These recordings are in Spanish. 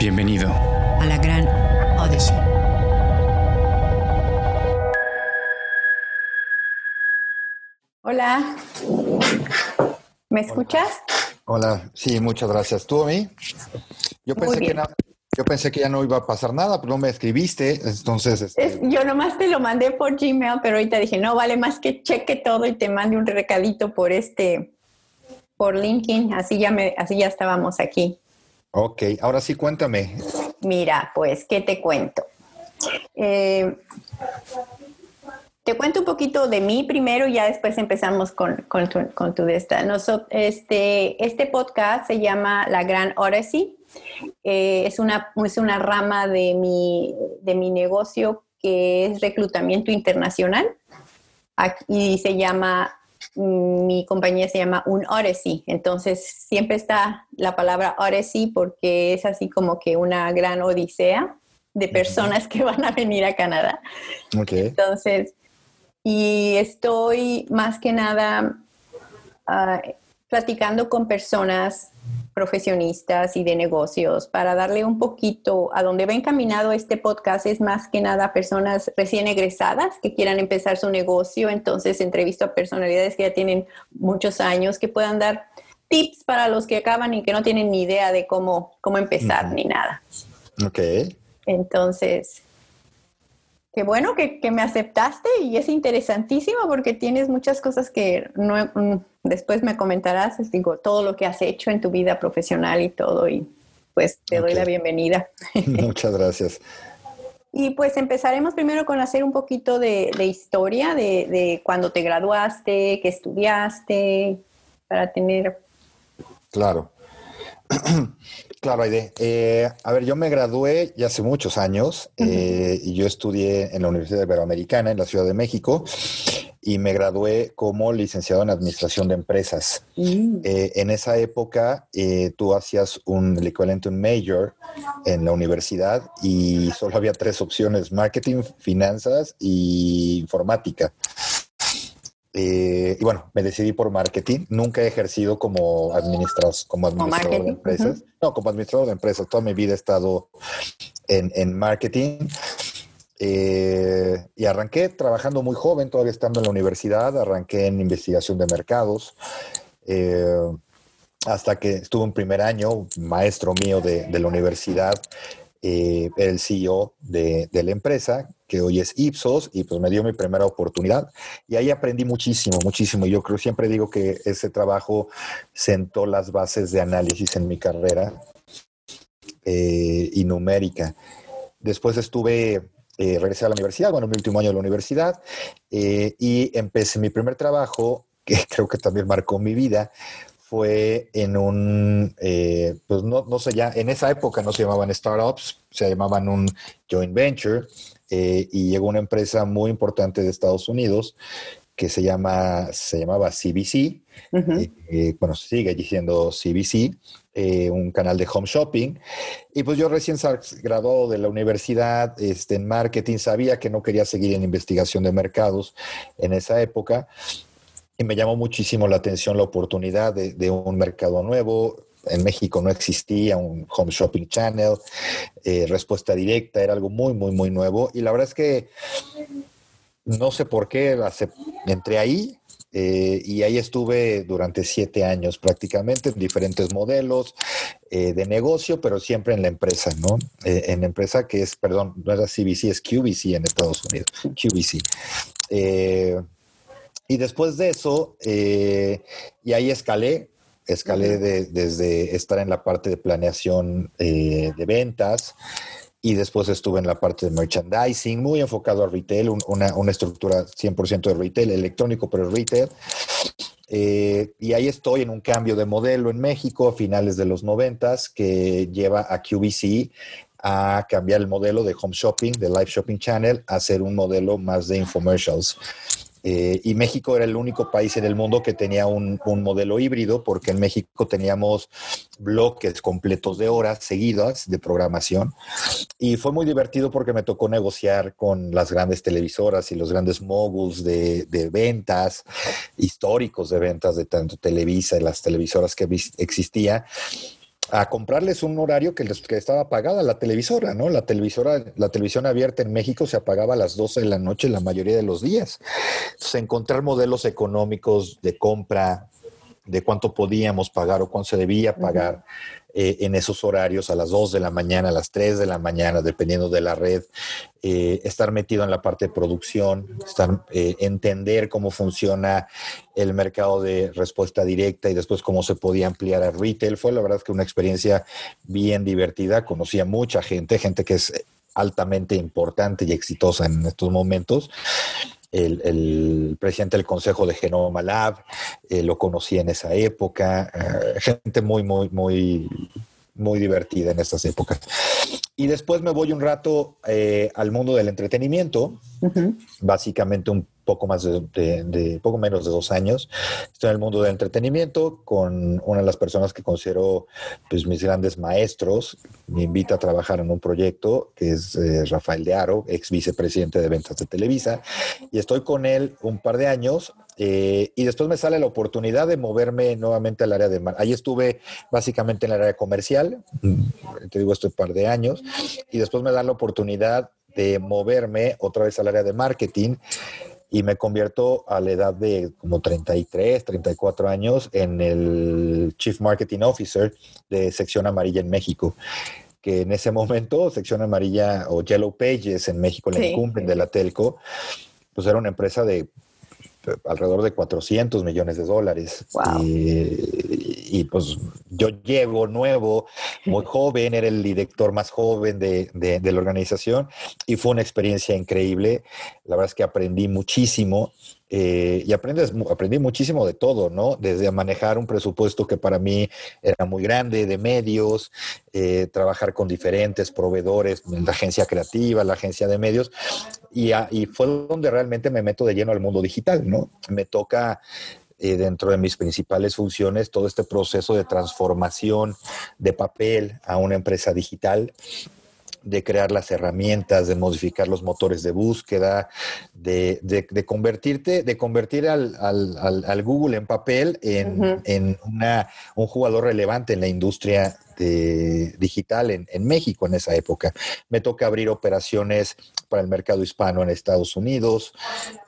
Bienvenido a la gran Odyssey. Hola. ¿Me escuchas? Hola, sí, muchas gracias. ¿Tú a mí? Yo pensé, que yo pensé que ya no iba a pasar nada, pero no me escribiste, entonces... Este yo nomás te lo mandé por Gmail, pero ahorita dije, no, vale más que cheque todo y te mande un recadito por este, por LinkedIn, así ya, me, así ya estábamos aquí. Ok, ahora sí cuéntame. Mira, pues, ¿qué te cuento? Eh, te cuento un poquito de mí primero y ya después empezamos con, con tu, con tu de esta. este, este podcast se llama La Gran Odyssey. Eh, es, una, es una rama de mi, de mi negocio que es reclutamiento internacional y se llama mi compañía se llama Un Odyssey, entonces siempre está la palabra Odyssey porque es así como que una gran odisea de personas que van a venir a Canadá. Okay. Entonces, y estoy más que nada ah, platicando con personas profesionistas y de negocios para darle un poquito a donde va encaminado este podcast es más que nada personas recién egresadas que quieran empezar su negocio. Entonces entrevisto a personalidades que ya tienen muchos años que puedan dar tips para los que acaban y que no tienen ni idea de cómo, cómo empezar ni nada. Ok. Entonces, qué bueno que, me aceptaste y es interesantísimo porque tienes muchas cosas que no, mm, después me comentarás, digo, todo lo que has hecho en tu vida profesional y todo y pues te doy la bienvenida. Muchas gracias. Y pues empezaremos primero con hacer un poquito de, historia de, de cuando te graduaste, qué estudiaste, para tener... Claro. Claro, Aide. Eh, a ver, yo me gradué ya hace muchos años eh, y yo estudié en la Universidad Iberoamericana en la Ciudad de México y me gradué como licenciado en Administración de Empresas. Mm. Eh, en esa época tú hacías un, el equivalente un major en la universidad y solo había tres opciones, marketing, finanzas y informática. Eh, y bueno, me decidí por marketing. Nunca he ejercido como, administrador, como administrador de empresas. No, como administrador de empresas. Toda mi vida he estado en, marketing. Eh, y arranqué trabajando muy joven, todavía estando en la universidad. Arranqué en investigación de mercados. Eh, hasta que estuve en primer año, maestro mío de, de la universidad, el CEO de, la empresa, que hoy es Ipsos, y pues me dio mi primera oportunidad. Y ahí aprendí muchísimo, muchísimo. Yo creo, siempre digo que ese trabajo sentó las bases de análisis en mi carrera eh, y numérica. Después estuve, eh, regresé a la universidad, bueno, mi último año de la universidad, y empecé mi primer trabajo, que creo que también marcó mi vida, fue en un, eh, pues no, no sé, ya en esa época no se llamaban startups, se llamaban un joint venture eh, y llegó una empresa muy importante de Estados Unidos que se llama, se llamaba CBC, eh, bueno, sigue diciendo CBC, un canal de home shopping. Y pues yo recién graduado de la universidad este, en marketing, sabía que no quería seguir en investigación de mercados en esa época y me llamó muchísimo la atención la oportunidad de, un mercado nuevo. En México no existía un home shopping channel, eh, respuesta directa, era algo muy, muy, muy nuevo. Y la verdad es que no sé por qué entré ahí eh, y ahí estuve durante siete años prácticamente en diferentes modelos eh, de negocio, pero siempre en la empresa, ¿no? en la empresa que es, perdón, no era CBC, es QVC en Estados Unidos, QVC. Y después de eso, eh, y ahí escalé, escalé desde estar en la parte de planeación eh, de ventas y después estuve en la parte de merchandising, muy enfocado a retail, una, una, estructura 100% de retail, electrónico, pero retail. Eh, y ahí estoy en un cambio de modelo en México a finales de los 90 que lleva a QVC a cambiar el modelo de home shopping, de live shopping channel, a hacer un modelo más de infomercials. Eh, y México era el único país en el mundo que tenía un, modelo híbrido, porque en México teníamos bloques completos de horas seguidas de programación. Y fue muy divertido porque me tocó negociar con las grandes televisoras y los grandes moguls de, ventas, históricos de ventas de tanto Televisa y las televisoras que existía a comprarles un horario que, les, que estaba pagada la televisora, ¿no? La televisora, la televisión abierta en México se apagaba a las 12 de la noche la mayoría de los días. Entonces, encontrar modelos económicos de compra, de cuánto podíamos pagar o cuánto se debía pagar eh, en esos horarios, a las 2 de la mañana, a las 3 de la mañana, dependiendo de la red, eh, estar metido en la parte de producción, estar, eh, entender cómo funciona el mercado de respuesta directa y después cómo se podía ampliar a retail. Fue la verdad que una experiencia bien divertida. Conocí a mucha gente, gente que es altamente importante y exitosa en estos momentos el, presidente del Consejo de Genoma Lab, eh, lo conocí en esa época, eh, gente muy, muy, muy, muy divertida en estas épocas. Y después me voy un rato eh, al mundo del entretenimiento, básicamente un poco más de, poco menos de dos años. Estoy en el mundo del entretenimiento con una de las personas que considero pues, mis grandes maestros. Me invita a trabajar en un proyecto que es eh, Rafael de Aro, ex vicepresidente de ventas de Televisa. Y estoy con él un par de años eh, y después me sale la oportunidad de moverme nuevamente al área de... Ahí estuve básicamente en el área comercial, te digo, este par de años, y después me dan la oportunidad de moverme otra vez al área de marketing y me convierto a la edad de como 33, 34 años en el Chief Marketing Officer de Sección Amarilla en México que en ese momento Sección Amarilla o Yellow Pages en México, la incumbent de la Telco, pues era una empresa de alrededor de 400 millones de dólares. Y, pues yo llego nuevo, muy joven, era el director más joven de, de, la organización y fue una experiencia increíble. La verdad es que aprendí muchísimo. Eh, y aprendes, aprendí muchísimo de todo, ¿no? Desde manejar un presupuesto que para mí era muy grande, de medios, eh, trabajar con diferentes proveedores, la agencia creativa, la agencia de medios, y, y, fue donde realmente me meto de lleno al mundo digital, ¿no? Me toca eh, dentro de mis principales funciones todo este proceso de transformación de papel a una empresa digital de crear las herramientas, de modificar los motores de búsqueda, de, de, convertirte, de convertir al, al, al, Google en papel en, en una, un jugador relevante en la industria de, digital en, en, México en esa época. Me toca abrir operaciones para el mercado hispano en Estados Unidos,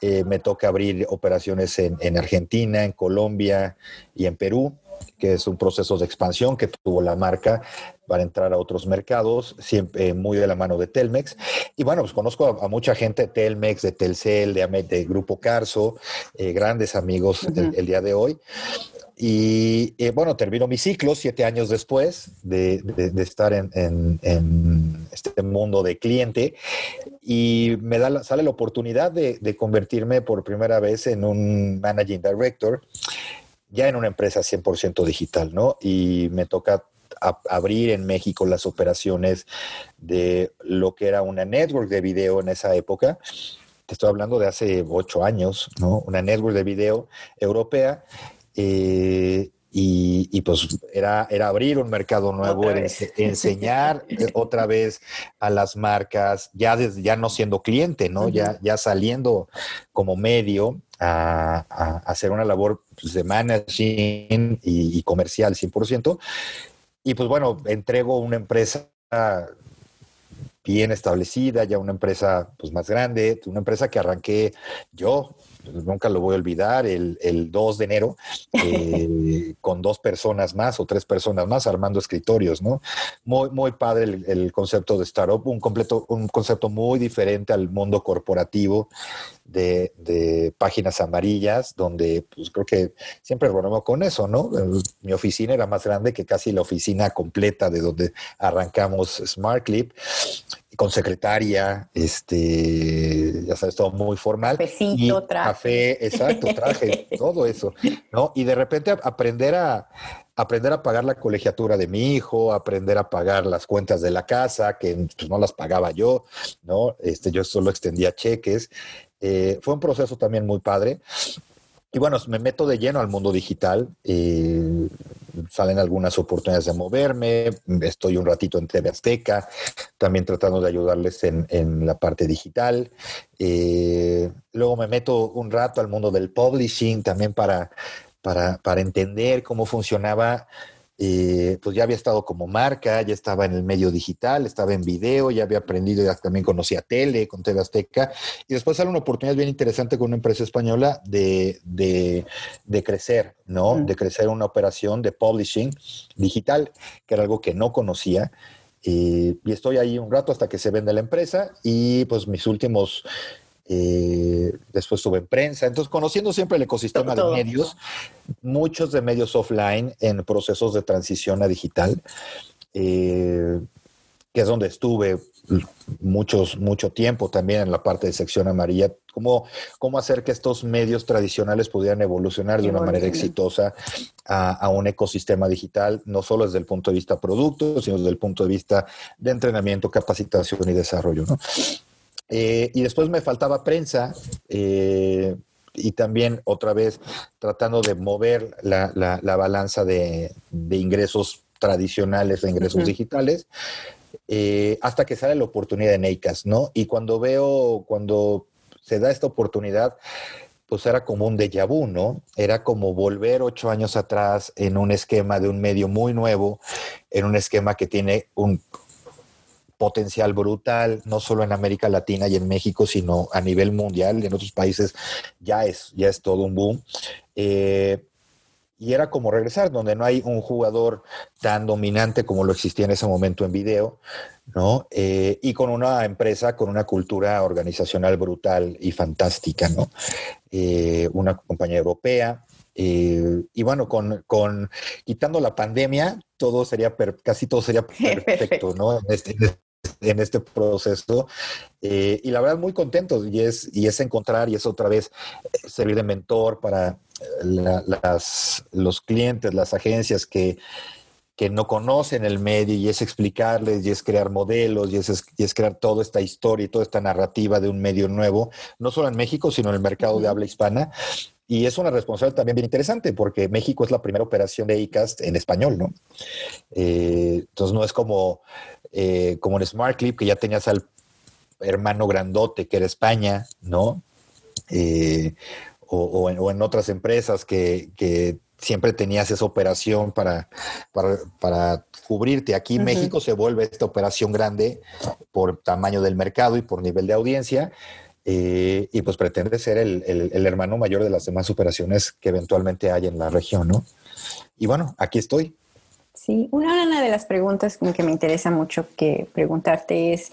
eh, me toca abrir operaciones en, en Argentina, en Colombia y en Perú que es un proceso de expansión que tuvo la marca para entrar a otros mercados, siempre muy de la mano de Telmex. Y bueno, pues conozco a, mucha gente de Telmex, de Telcel, de, de Grupo Carso, eh, grandes amigos el, día de hoy. Y eh, bueno, termino mi ciclo siete años después de, estar en, este mundo de cliente y me da sale la oportunidad de, de convertirme por primera vez en un managing director ya en una empresa 100% digital, ¿no? Y me toca abrir en México las operaciones de lo que era una network de video en esa época. Te estoy hablando de hace ocho años, ¿no? Una network de video europea. Eh, y, pues era, era abrir un mercado nuevo, enseñar otra vez a las marcas, ya, ya no siendo cliente, ¿no? ya, ya saliendo como medio a, hacer una labor pues, de managing y, y comercial 100%. Y pues bueno, entrego una empresa bien establecida, ya una empresa pues más grande, una empresa que arranqué yo, nunca lo voy a olvidar, el, el 2 de enero, eh, con dos personas más o tres personas más armando escritorios, ¿no? Muy, muy padre el, el, concepto de startup, un, completo, un concepto muy diferente al mundo corporativo de, de páginas amarillas, donde pues creo que siempre volvemos con eso, ¿no? Mi oficina era más grande que casi la oficina completa de donde arrancamos SmartClip con secretaria, este, ya sabes, todo muy formal. Cafecito, traje. Café, exacto, traje, todo eso, ¿no? Y de repente aprender a, aprender a pagar la colegiatura de mi hijo, aprender a pagar las cuentas de la casa, que pues, no las pagaba yo, ¿no? Este, yo solo extendía cheques. Eh, fue un proceso también muy padre. Y bueno, me meto de lleno al mundo digital. Eh, salen algunas oportunidades de moverme. Estoy un ratito en TV Azteca, también tratando de ayudarles en, en la parte digital. Eh, luego me meto un rato al mundo del publishing también para, para, para entender cómo funcionaba eh, pues ya había estado como marca, ya estaba en el medio digital, estaba en video, ya había aprendido, ya también conocía tele, con TV Azteca, y después sale una oportunidad bien interesante con una empresa española de, crecer, ¿no? De crecer una operación de publishing digital, que era algo que no conocía. y estoy ahí un rato hasta que se vende la empresa y pues mis últimos eh, después estuve en prensa, entonces conociendo siempre el ecosistema de medios, muchos de medios offline en procesos de transición a digital, eh, que es donde estuve muchos, mucho tiempo también en la parte de sección amarilla, cómo, cómo hacer que estos medios tradicionales pudieran evolucionar de una manera exitosa a, a, un ecosistema digital, no solo desde el punto de vista producto, sino desde el punto de vista de entrenamiento, capacitación y desarrollo. ¿no? Eh, y después me faltaba prensa eh, y también otra vez tratando de mover la, la, balanza de, de, ingresos tradicionales, de ingresos digitales, eh, hasta que sale la oportunidad en EICAS, ¿no? Y cuando veo, cuando se da esta oportunidad, pues era como un déjà vu, ¿no? Era como volver ocho años atrás en un esquema de un medio muy nuevo, en un esquema que tiene un potencial brutal, no solo en América Latina y en México, sino a nivel mundial, en otros países ya es, ya es todo un boom. Eh, y era como regresar, donde no hay un jugador tan dominante como lo existía en ese momento en video, ¿no? Eh, y con una empresa con una cultura organizacional brutal y fantástica, ¿no? Eh, una compañía europea, y bueno, con, con, quitando la pandemia, todo sería casi todo sería perfecto, ¿no? Este, en este, en este proceso. Eh, y la verdad, muy contento y es, y es encontrar y es otra vez eh, servir de mentor para eh, las, los clientes, las agencias que, que no conocen el medio y es explicarles y es crear modelos y es, y es crear toda esta historia y toda esta narrativa de un medio nuevo, no solo en México, sino en el mercado de habla hispana. Y es una responsabilidad también bien interesante porque México es la primera operación de ICAST en español, ¿no? entonces no es como eh, como en Smart Clip, que ya tenías al hermano grandote que era España, ¿no? Eh, o, en, otras empresas que, siempre tenías esa operación para, para, cubrirte. Aquí México se vuelve esta operación grande por tamaño del mercado y por nivel de audiencia. Eh, y pues pretende ser el, el, hermano mayor de las demás operaciones que eventualmente hay en la región, ¿no? Y bueno, aquí estoy. Sí, una, de las preguntas que me interesa mucho que preguntarte es,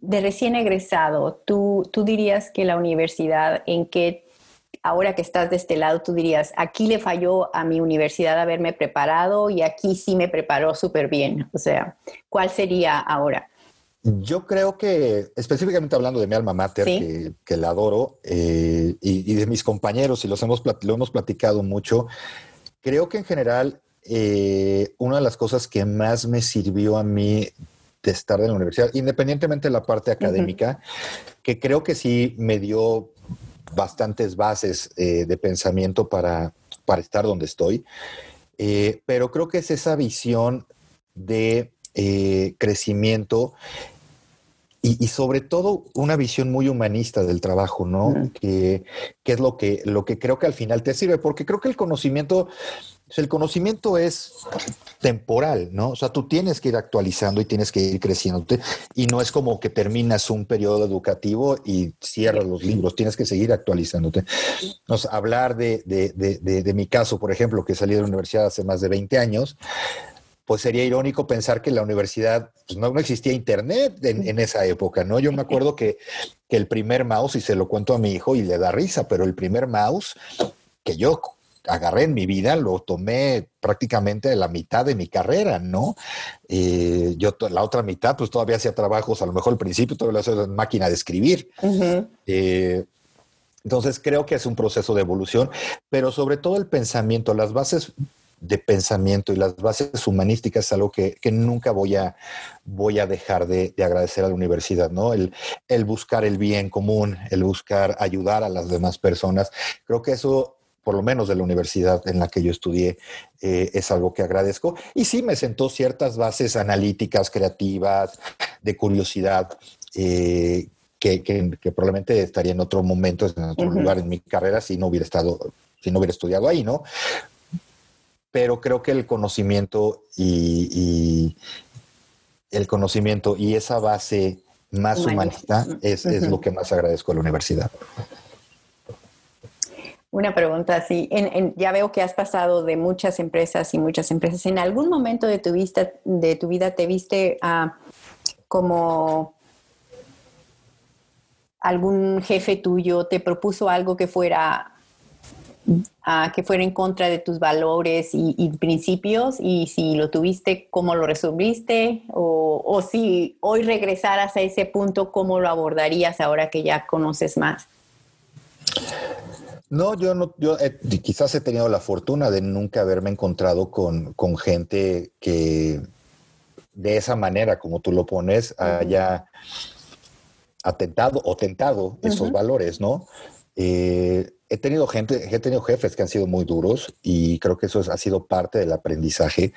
de recién egresado, ¿tú, tú dirías que la universidad, en qué, ahora que estás de este lado, tú dirías, aquí le falló a mi universidad haberme preparado y aquí sí me preparó súper bien? O sea, ¿cuál sería ahora? Yo creo que, específicamente hablando de mi alma mater, que, la adoro, eh, y, de mis compañeros, y los hemos, lo hemos platicado mucho, creo que en general eh, una de las cosas que más me sirvió a mí de estar en la universidad, independientemente de la parte académica, que creo que sí me dio bastantes bases eh, de pensamiento para, para estar donde estoy, eh, pero creo que es esa visión de crecimiento y, sobre todo una visión muy humanista del trabajo, ¿no? que, que, es lo que, lo que creo que al final te sirve, porque creo que el conocimiento el conocimiento es temporal, ¿no? O sea, tú tienes que ir actualizando y tienes que ir creciendo. Y no es como que terminas un periodo educativo y cierras los libros, tienes que seguir actualizándote. Nos, hablar de, de, de, de, mi caso, por ejemplo, que salí de la universidad hace más de 20 años, pues sería irónico pensar que en la universidad pues no, no, existía internet en, en, esa época, ¿no? Yo me acuerdo que, que el primer mouse, y se lo cuento a mi hijo y le da risa, pero el primer mouse que yo agarré en mi vida, lo tomé prácticamente la mitad de mi carrera, ¿no? Eh, yo la otra mitad, pues todavía hacía trabajos, a lo mejor al principio todavía hacía máquina de escribir. Eh, entonces creo que es un proceso de evolución, pero sobre todo el pensamiento, las bases de pensamiento y las bases humanísticas es algo que, nunca voy a, voy a dejar de, de, agradecer a la universidad, ¿no? El, el buscar el bien común, el buscar ayudar a las demás personas. Creo que eso por lo menos de la universidad en la que yo estudié, eh, es algo que agradezco. Y sí me sentó ciertas bases analíticas, creativas, de curiosidad, eh, que, probablemente estaría en otro momento, en otro lugar en mi carrera si no hubiera estado, si no hubiera estudiado ahí, ¿no? Pero creo que el conocimiento y, el conocimiento y esa base más humanista, es, lo que más agradezco a la universidad. Una pregunta así, ya veo que has pasado de muchas empresas y muchas empresas. ¿En algún momento de tu, vista, de tu vida te viste uh, como algún jefe tuyo te propuso algo que fuera que fuera en contra de tus valores y, principios y si lo tuviste, ¿cómo lo resolviste? O, o, si hoy regresaras a ese punto, ¿cómo lo abordarías ahora que ya conoces más? No, yo no, yo quizás he tenido la fortuna de nunca haberme encontrado con, con gente que de esa manera, como tú lo pones, haya atentado o tentado esos valores, ¿no? Eh, he tenido gente, he tenido jefes que han sido muy duros y creo que eso ha sido parte del aprendizaje.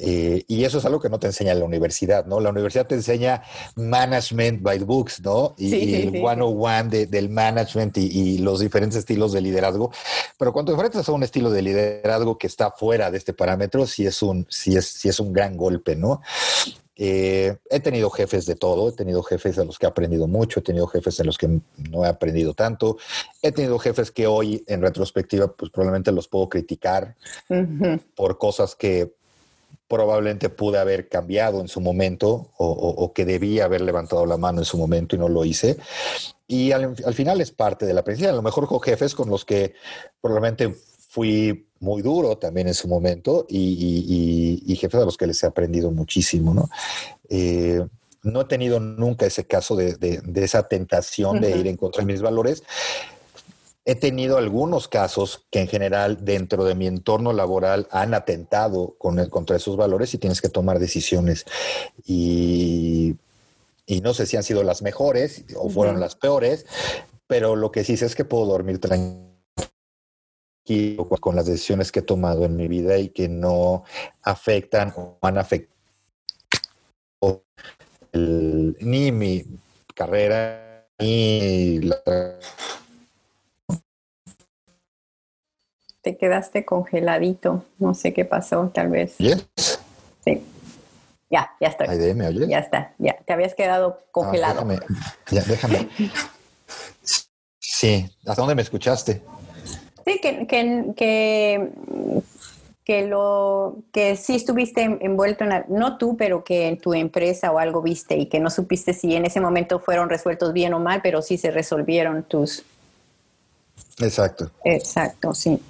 Eh, y eso es algo que no te enseña la universidad, ¿no? La universidad te enseña management by books, ¿no? Y, el one-on-one del management y, los diferentes estilos de liderazgo. Pero cuando enfrentas a un estilo de liderazgo que está fuera de este parámetro, sí es un, sí es, sí es un gran golpe, ¿no? Eh, he tenido jefes de todo, he tenido jefes de los que he aprendido mucho, he tenido jefes de los que no he aprendido tanto, he tenido jefes que hoy en retrospectiva pues probablemente los puedo criticar por cosas que probablemente pude haber cambiado en su momento o, que debía haber levantado la mano en su momento y no lo hice. Y al, final es parte de la aprendizaje. A lo mejor con jefes con los que probablemente fui muy duro también en su momento y, y, jefes a los que les he aprendido muchísimo, ¿no? Eh, no he tenido nunca ese caso de, esa tentación de ir en contra de mis valores. He tenido algunos casos que en general dentro de mi entorno laboral han atentado con contra esos valores y tienes que tomar decisiones. Y, no sé si han sido las mejores o fueron las peores, pero lo que sí sé es que puedo dormir tranquilo con las decisiones que he tomado en mi vida y que no afectan o han afectado ni mi carrera ni la... Te quedaste congeladito, no sé qué pasó, tal vez. Sí. Ya, ya está. Ya está, ya. Te habías quedado ah, congelado. déjame, ya, déjame. Sí, ¿hasta dónde me escuchaste? Sí, que, que, que, lo, que sí estuviste envuelto en, no tú, pero que en tu empresa o algo viste y que no supiste si en ese momento fueron resueltos bien o mal, pero sí se resolvieron tus... Exacto. Exacto, sí.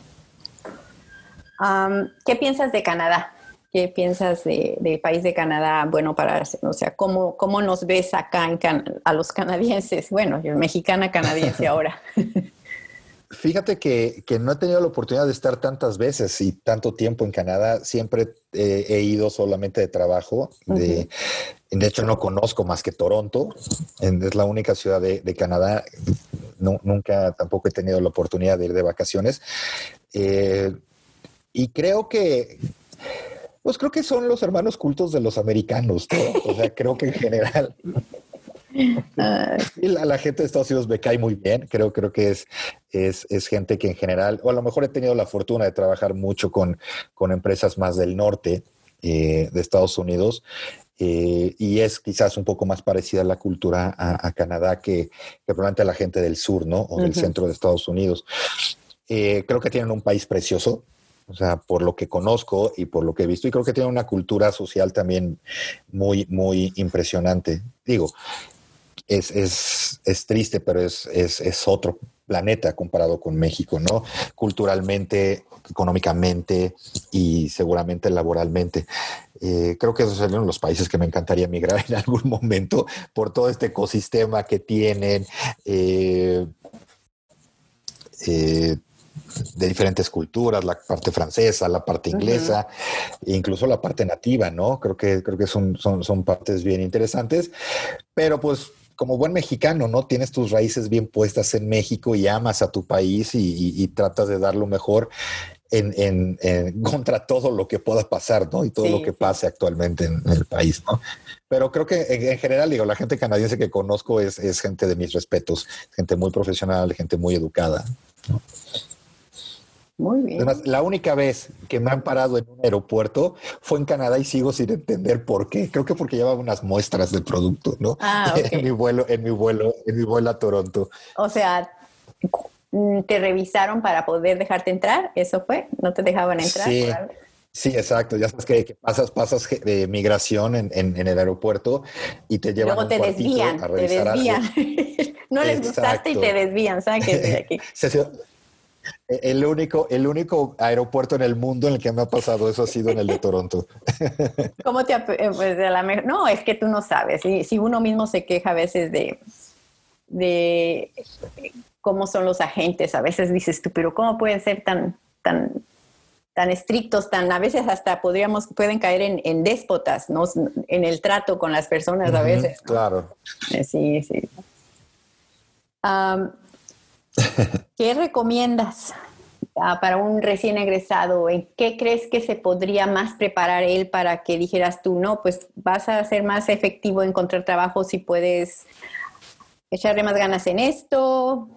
¿Qué piensas de Canadá? ¿Qué piensas del país de Canadá? Bueno, para, o sea, ¿cómo, cómo nos ves acá en a los canadienses? Bueno, yo mexicana canadiense ahora. Fíjate que, no he tenido la oportunidad de estar tantas veces y tanto tiempo en Canadá. Siempre he ido solamente de trabajo. De, hecho, no conozco más que Toronto. Es la única ciudad de, Canadá. nunca tampoco he tenido la oportunidad de ir de vacaciones. Eh, y creo que, pues creo que son los hermanos cultos de los americanos. O sea, creo que en general y la, gente de Estados Unidos me cae muy bien. Creo, creo que es, es, gente que en general, o a lo mejor he tenido la fortuna de trabajar mucho con, con empresas más del norte eh, de Estados Unidos. Eh, y es quizás un poco más parecida la cultura a, Canadá que, que, probablemente a la gente del sur, ¿no? O del centro de Estados Unidos. Eh, creo que tienen un país precioso, o sea, por lo que conozco y por lo que he visto, y creo que tienen una cultura social también muy, muy impresionante. Digo, es, es, es triste, pero es, es, otro planeta comparado con México, ¿no? Culturalmente, económicamente y seguramente laboralmente. Eh, creo que esos serían los países que me encantaría migrar en algún momento por todo este ecosistema que tienen. Eh, eh, de diferentes culturas, la parte francesa, la parte inglesa, incluso la parte nativa, ¿no? Creo que, creo que son, son, son partes bien interesantes, pero pues como buen mexicano, ¿no? Tienes tus raíces bien puestas en México y amas a tu país y, tratas de dar lo mejor en, contra todo lo que pueda pasar, ¿no? Y todo lo que pase actualmente en, el país, ¿no? Pero creo que en, general, digo, la gente canadiense que conozco es, gente de mis respetos, gente muy profesional, gente muy educada. Muy bien. Además, la única vez que me han parado en un aeropuerto fue en Canadá y sigo sin entender por qué. Creo que porque llevaba unas muestras del producto, ¿no? Ah, ok. en mi vuelo, en mi vuelo, en mi vuelo a Toronto. O sea, mm, te revisaron para poder dejarte entrar, ¿eso fue? ¿No te dejaban entrar? Sí. Sí, exacto. Ya sabes que, que pasas, pasas de migración en, en- en el aeropuerto y te llevan a luego te desvían, a te revisar algo. desvían. no les gustaste y te desvían, ¿sabes? De aquí. Se- El único, el único aeropuerto en el mundo en el que me ha pasado eso ha sido en el de Toronto. ¿Cómo te eh, pues, a la me- No, es que tú no sabes. Si, si uno mismo se queja a veces de, de cómo son los agentes, a veces dices tú, pero ¿cómo pueden ser tan, tan, tan estrictos, tan, a veces hasta podríamos, pueden caer en, en déspotas, ¿no? En el trato con las personas a veces. ¿no? Claro. Eh, Sí, sí. Am, ¿Qué recomiendas ah, para un recién egresado? ¿En qué crees que se podría más preparar él para que dijeras tú, no, pues vas a ser más efectivo en encontrar trabajo si puedes echarle más ganas en esto?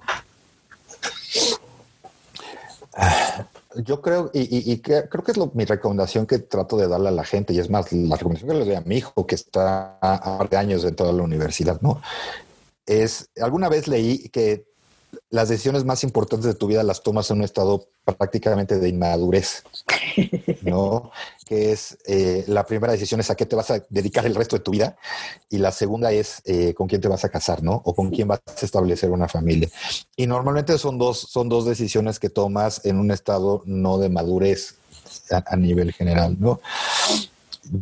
Yo creo, y, y- y que- creo que es lo- mi recomendación que trato de darle a la gente, y es más, la recomendación que le doy a mi hijo, que está a par de años dentro de la universidad, ¿no? Es, alguna vez leí que las decisiones más importantes de tu vida las tomas en un estado prácticamente de inmadurez, ¿no? Que es, eh, la primera decisión es a qué te vas a dedicar el resto de tu vida, y la segunda es eh, con quién te vas a casar, ¿no? O con quién vas a establecer una familia. Y normalmente son dos, son dos decisiones que tomas en un estado no de madurez a, a nivel general, ¿no?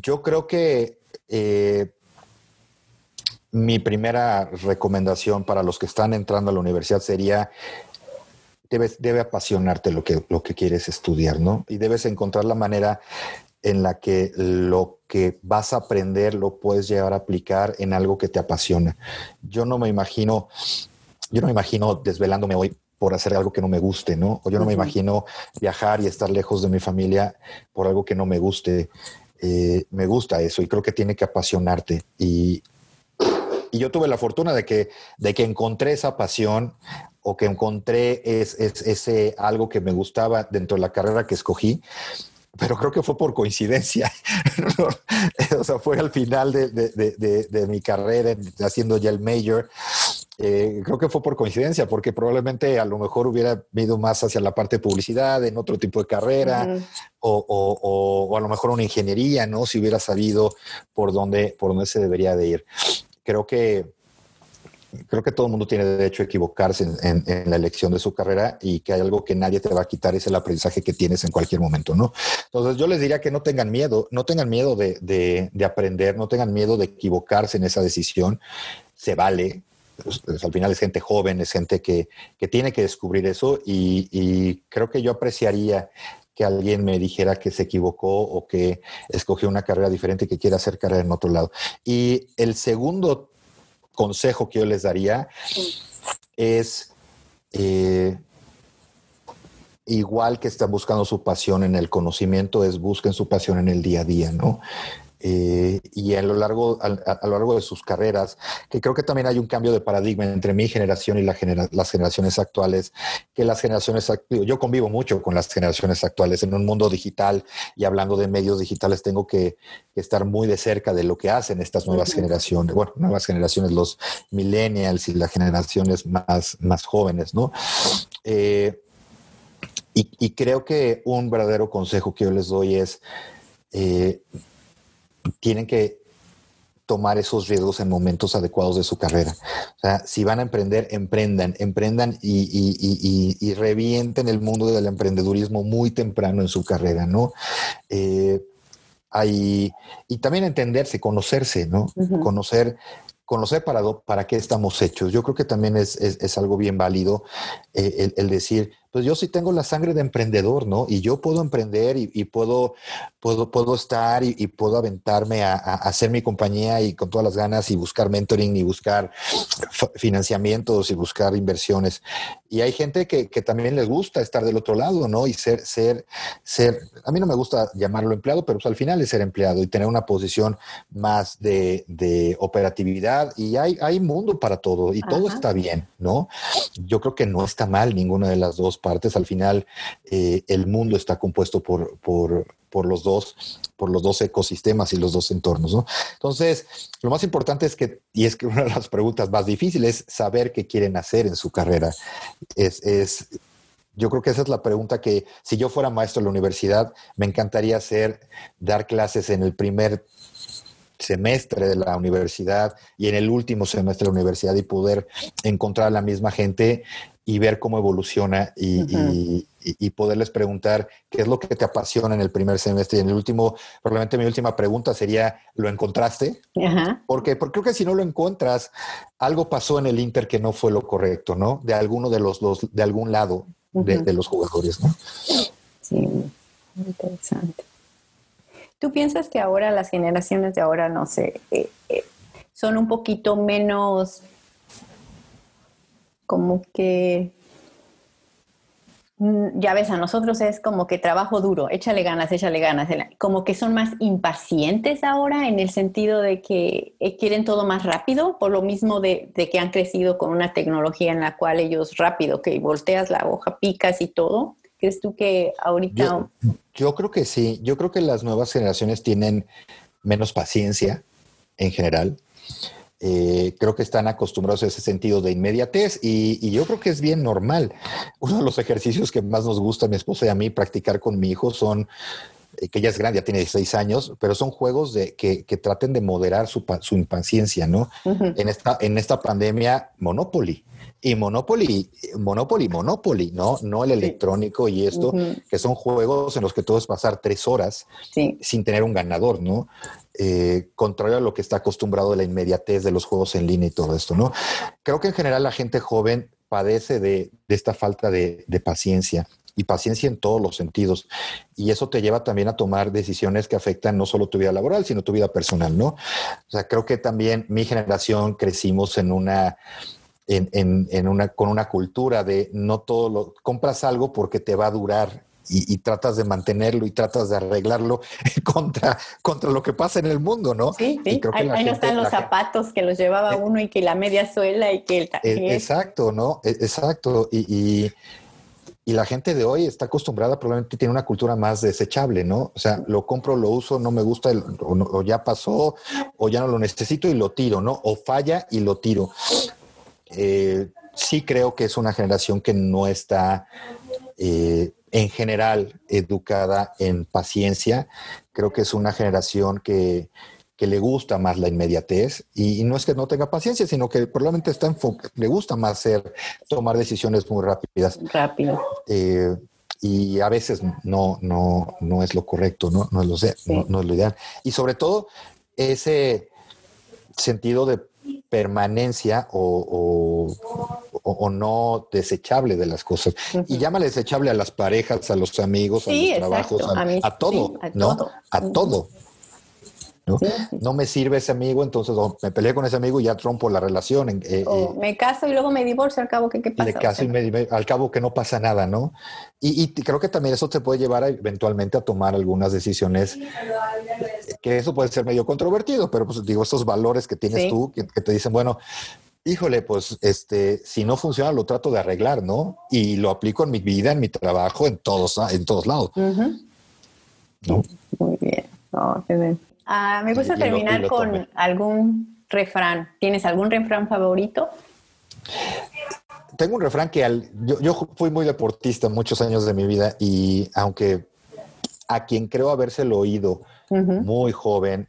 Yo creo que eh, mi primera recomendación para los que están entrando a la universidad sería debes, debe apasionarte lo que, lo que quieres estudiar, ¿no? Y debes encontrar la manera en la que lo que vas a aprender lo puedes llevar a aplicar en algo que te apasiona. Yo no me imagino, yo no me imagino desvelándome hoy por hacer algo que no me guste, ¿no? O yo no me imagino viajar y estar lejos de mi familia por algo que no me guste. Eh, me gusta eso y creo que tiene que apasionarte. Y, y yo tuve la fortuna de que, de que encontré esa pasión o que encontré es, es- ese algo que me gustaba dentro de la carrera que escogí, pero creo que fue por coincidencia. o sea, fue al final de, de- de- de- mi carrera en- haciendo ya el major. Eh, creo que fue por coincidencia, porque probablemente a lo mejor hubiera ido más hacia la parte de publicidad, en otro tipo de carrera, Ujú. o, o- o- o a lo mejor una ingeniería, ¿no? Si hubiera sabido por dónde, por dónde se debería de ir. Creo que, creo que todo el mundo tiene derecho a equivocarse en, la elección de su carrera y que hay algo que nadie te va a quitar, es el aprendizaje que tienes en cualquier momento, ¿no? Entonces yo les diría que no tengan miedo, no tengan miedo de, de- de aprender, no tengan miedo de equivocarse en esa decisión. Se vale. Al final es gente joven, es gente que, que tiene que descubrir eso y creo que yo apreciaría que alguien me dijera que se equivocó o que escogió una carrera diferente y que quiere hacer carrera en otro lado. Y el segundo consejo que yo les daría es eh, igual que están buscando su pasión en el conocimiento, es busquen su pasión en el día a día, ¿no? Eh, y a lo, largo, a, a lo largo de sus carreras, que creo que también hay un cambio de paradigma entre mi generación y la genera, las generaciones actuales, que las generaciones, act- yo convivo mucho con las generaciones actuales en un mundo digital y hablando de medios digitales tengo que, que estar muy de cerca de lo que hacen estas nuevas generaciones, bueno, nuevas generaciones, los millennials y las generaciones más, más jóvenes, ¿no? Eh, y, y creo que un verdadero consejo que yo les doy es, eh, tienen que tomar esos riesgos en momentos adecuados de su carrera. O sea, si van a emprender, emprendan, emprendan y, y, y, y, y revienten el mundo del emprendedurismo muy temprano en su carrera, ¿no? Eh, hay, y también entenderse, conocerse, ¿no? Conocer, conocer para, para qué estamos hechos. Yo creo que también es, es, es algo bien válido eh, el, el decir, pues yo sí tengo la sangre de emprendedor, ¿no? Y yo puedo emprender y, y puedo, puedo, puedo estar y, y puedo aventarme a, a hacer mi compañía y con todas las ganas y buscar mentoring y buscar financiamientos y buscar inversiones. Y hay gente que, que también les gusta estar del otro lado, ¿no? Y ser, ser, ser, a mí no me gusta llamarlo empleado, pero pues al final es ser empleado y tener una posición más de, de operatividad y hay, hay mundo para todo y todo está bien, ¿no? Yo creo que no está mal ninguna de las dos, partes. Al final, eh, el mundo está compuesto por, por, por, los dos, por los dos ecosistemas y los dos entornos. ¿no? Entonces, lo más importante es que, y es que una de las preguntas más difíciles es saber qué quieren hacer en su carrera. Es, es yo creo que esa es la pregunta que si yo fuera maestro de la universidad, me encantaría hacer, dar clases en el primer semestre de la universidad y en el último semestre de la universidad y poder encontrar a la misma gente y ver cómo evoluciona y, poderles preguntar qué es lo que te apasiona en el primer semestre y en el último, probablemente mi última pregunta sería, ¿lo encontraste? Porque, porque creo que si no lo encuentras, algo pasó en el Inter que no fue lo correcto, ¿no? De alguno de los, dos de algún lado de, los jugadores, ¿no? Sí, muy interesante. ¿Tú piensas que ahora las generaciones de ahora, no sé, eh, eh, son un poquito menos como que mm, ya ves, a nosotros es como que trabajo duro, échale ganas, échale ganas, como que son más impacientes ahora en el sentido de que eh, quieren todo más rápido, por lo mismo de, de, que han crecido con una tecnología en la cual ellos rápido, que volteas la hoja, picas y todo. ¿Crees tú que ahorita... Yo, creo que sí, yo creo que las nuevas generaciones tienen menos paciencia en general. Eh, creo que están acostumbrados a ese sentido de inmediatez y, yo creo que es bien normal. Uno de los ejercicios que más nos gusta a mi esposa y a mí practicar con mi hijo son, eh, que ya es grande, ya tiene 16 años, pero son juegos de, que, traten de moderar su, impaciencia, ¿no? en, esta, en esta pandemia, Monopoly. Y Monopoly, Monopoly, Monopoly, ¿no? No el electrónico y esto, que son juegos en los que tú puedes pasar tres horas sin tener un ganador, ¿no? Eh, contrario a lo que está acostumbrado de la inmediatez de los juegos en línea y todo esto, ¿no? Creo que en general la gente joven padece de, esta falta de, paciencia y paciencia en todos los sentidos. Y eso te lleva también a tomar decisiones que afectan no solo tu vida laboral, sino tu vida personal, ¿no? O sea, creo que también mi generación crecimos en una en, una, con una cultura de no todo lo, compras algo porque te va a durar y, tratas de mantenerlo y tratas de arreglarlo contra, contra lo que pasa en el mundo, ¿no? Sí, sí. ahí, no están los zapatos que los llevaba eh, uno y que la media suela y que el... Eh, exacto, ¿no? E, exacto. Y, y, la gente de hoy está acostumbrada, probablemente tiene una cultura más desechable, ¿no? O sea, lo compro, lo uso, no me gusta, o, o ya pasó, o ya no lo necesito y lo tiro, ¿no? O falla y lo tiro. Eh, sí creo que es una generación que no está eh, en general educada en paciencia. Creo que es una generación que, le gusta más la inmediatez y, no es que no tenga paciencia, sino que probablemente está le gusta más ser, tomar decisiones muy rápidas. Rápido. Eh, y a veces no, no, no es lo correcto, no, no, es lo, no es lo ideal. Y sobre todo ese sentido de permanencia o, no desechable de las cosas. Y llama desechable a las parejas, a los amigos, a los trabajos, a, todo, ¿no? A todo. ¿no? me sirve ese amigo, entonces me peleé con ese amigo y ya trompo la relación. Eh, eh, me caso y luego me divorcio, al cabo, ¿qué, qué pasa? Me caso y me, al cabo que no pasa nada, ¿no? Y, creo que también eso te puede llevar eventualmente a tomar algunas decisiones, que eso puede ser medio controvertido, pero pues digo, estos valores que tienes tú, que, te dicen, bueno, híjole, pues este, si no funciona, lo trato de arreglar, ¿no? Y lo aplico en mi vida, en mi trabajo, en todos, en todos lados. Muy bien. Ah, me gusta terminar con algún refrán. ¿Tienes algún refrán favorito? Tengo un refrán que al, yo, fui muy deportista muchos años de mi vida y aunque a quien creo habérselo oído muy joven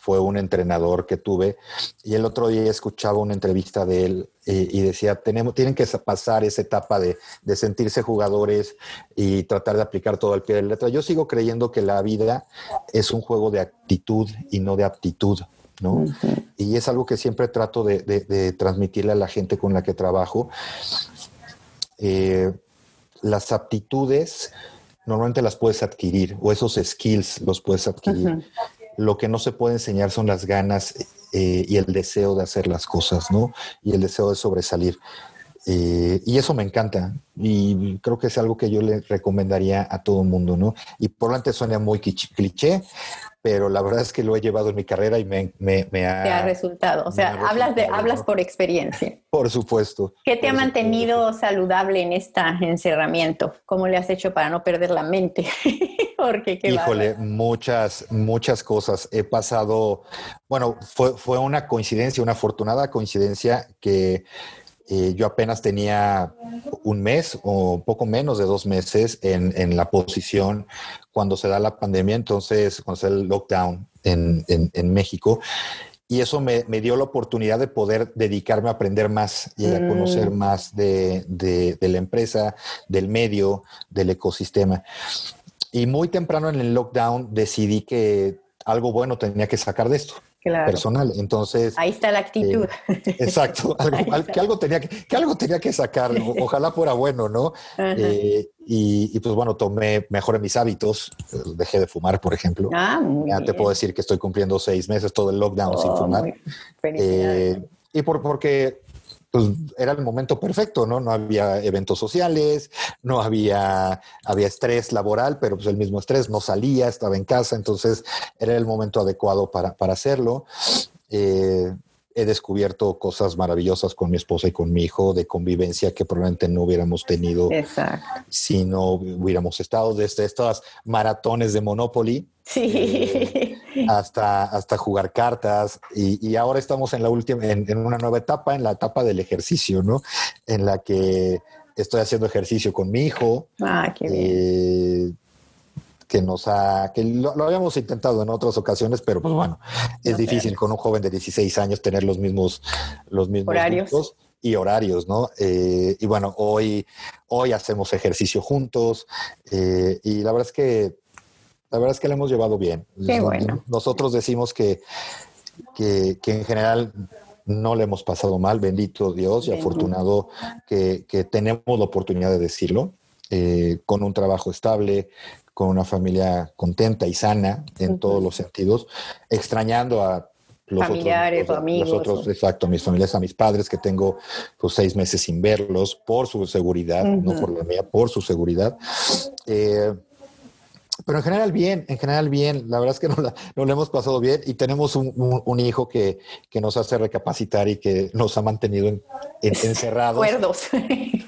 fue un entrenador que tuve y el otro día escuchaba una entrevista de él y decía, tenemos, tienen que pasar esa etapa de, sentirse jugadores y tratar de aplicar todo al pie de la letra. Yo sigo creyendo que la vida es un juego de actitud y no de aptitud. ¿no? Y es algo que siempre trato de, transmitirle a la gente con la que trabajo. Eh, las aptitudes normalmente las puedes adquirir o esos skills los puedes adquirir. Lo que no se puede enseñar son las ganas eh, y el deseo de hacer las cosas, ¿no? Y el deseo de sobresalir. Eh, y eso me encanta. Y creo que es algo que yo le recomendaría a todo el mundo, ¿no? Y por lo tanto suena muy cliché, pero la verdad es que lo he llevado en mi carrera y me, me, ha... Te ha resultado. O sea, hablas, de, hablas por experiencia. Por supuesto. ¿Qué te ha mantenido saludable en este encerramiento? ¿Cómo le has hecho para no perder la mente? Porque qué Híjole, muchas, muchas cosas. He pasado, bueno, fue, fue una coincidencia, una afortunada coincidencia que eh, yo apenas tenía un mes o poco menos de dos meses en, en, la posición cuando se da la pandemia, entonces cuando se da el lockdown en, en, México. Y eso me, me, dio la oportunidad de poder dedicarme a aprender más y a conocer mm. más de, de, de la empresa, del medio, del ecosistema. Y muy temprano en el lockdown decidí que algo bueno tenía que sacar de esto personal. Entonces. Ahí está la actitud. Eh, exacto. que, algo tenía que, algo tenía que sacar. Ojalá fuera bueno, ¿no? Eh, y, pues bueno, tomé, mejoré mis hábitos. Dejé de fumar, por ejemplo. Ah, ya te puedo decir que estoy cumpliendo seis meses todo el lockdown sin oh, fumar. Eh, y por, porque pues era el momento perfecto, ¿no? No había eventos sociales, no había, había estrés laboral, pero pues el mismo estrés, no salía, estaba en casa, entonces era el momento adecuado para, para hacerlo. Eh, he descubierto cosas maravillosas con mi esposa y con mi hijo de convivencia que probablemente no hubiéramos tenido si no hubiéramos estado desde estas maratones de Monopoly. Sí. Eh, hasta, hasta jugar cartas y, ahora estamos en la última, en, una nueva etapa, en la etapa del ejercicio, ¿no? En la que estoy haciendo ejercicio con mi hijo. Ah, qué bien. Eh, que nos ha, que lo, habíamos intentado en otras ocasiones, pero pues bueno, es difícil con un joven de 16 años tener los mismos, los mismos horarios. y horarios, ¿no? Eh, y bueno, hoy, hoy hacemos ejercicio juntos eh, y la verdad es que la verdad es que lo hemos llevado bien. Nosotros decimos que, que, en general no le hemos pasado mal, bendito Dios y afortunado que, tenemos la oportunidad de decirlo, eh, con un trabajo estable, con una familia contenta y sana en todos los sentidos, extrañando a los familiares otros, amigos. otros, exacto, mis familias, a mis padres que tengo pues, seis meses sin verlos por su seguridad, no por la mía, por su seguridad. Eh, pero en general bien, en general bien. La verdad es que no, la, no lo hemos pasado bien y tenemos un, un, hijo que, que, nos hace recapacitar y que nos ha mantenido en, encerrados. Cuerdos.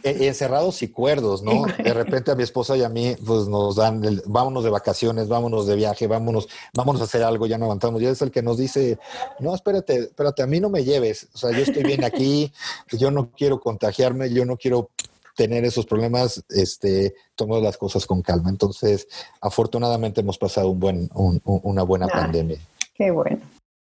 E, encerrados y cuerdos, ¿no? De repente a mi esposa y a mí pues nos dan, vámonos de vacaciones, vámonos de viaje, vámonos, vámonos a hacer algo, ya no aguantamos. Y es el que nos dice, no, espérate, espérate, a mí no me lleves. O sea, yo estoy bien aquí, yo no quiero contagiarme, yo no quiero tener esos problemas, este, tomamos las cosas con calma. Entonces, afortunadamente hemos pasado un buen, una buena ah, pandemia. Qué bueno.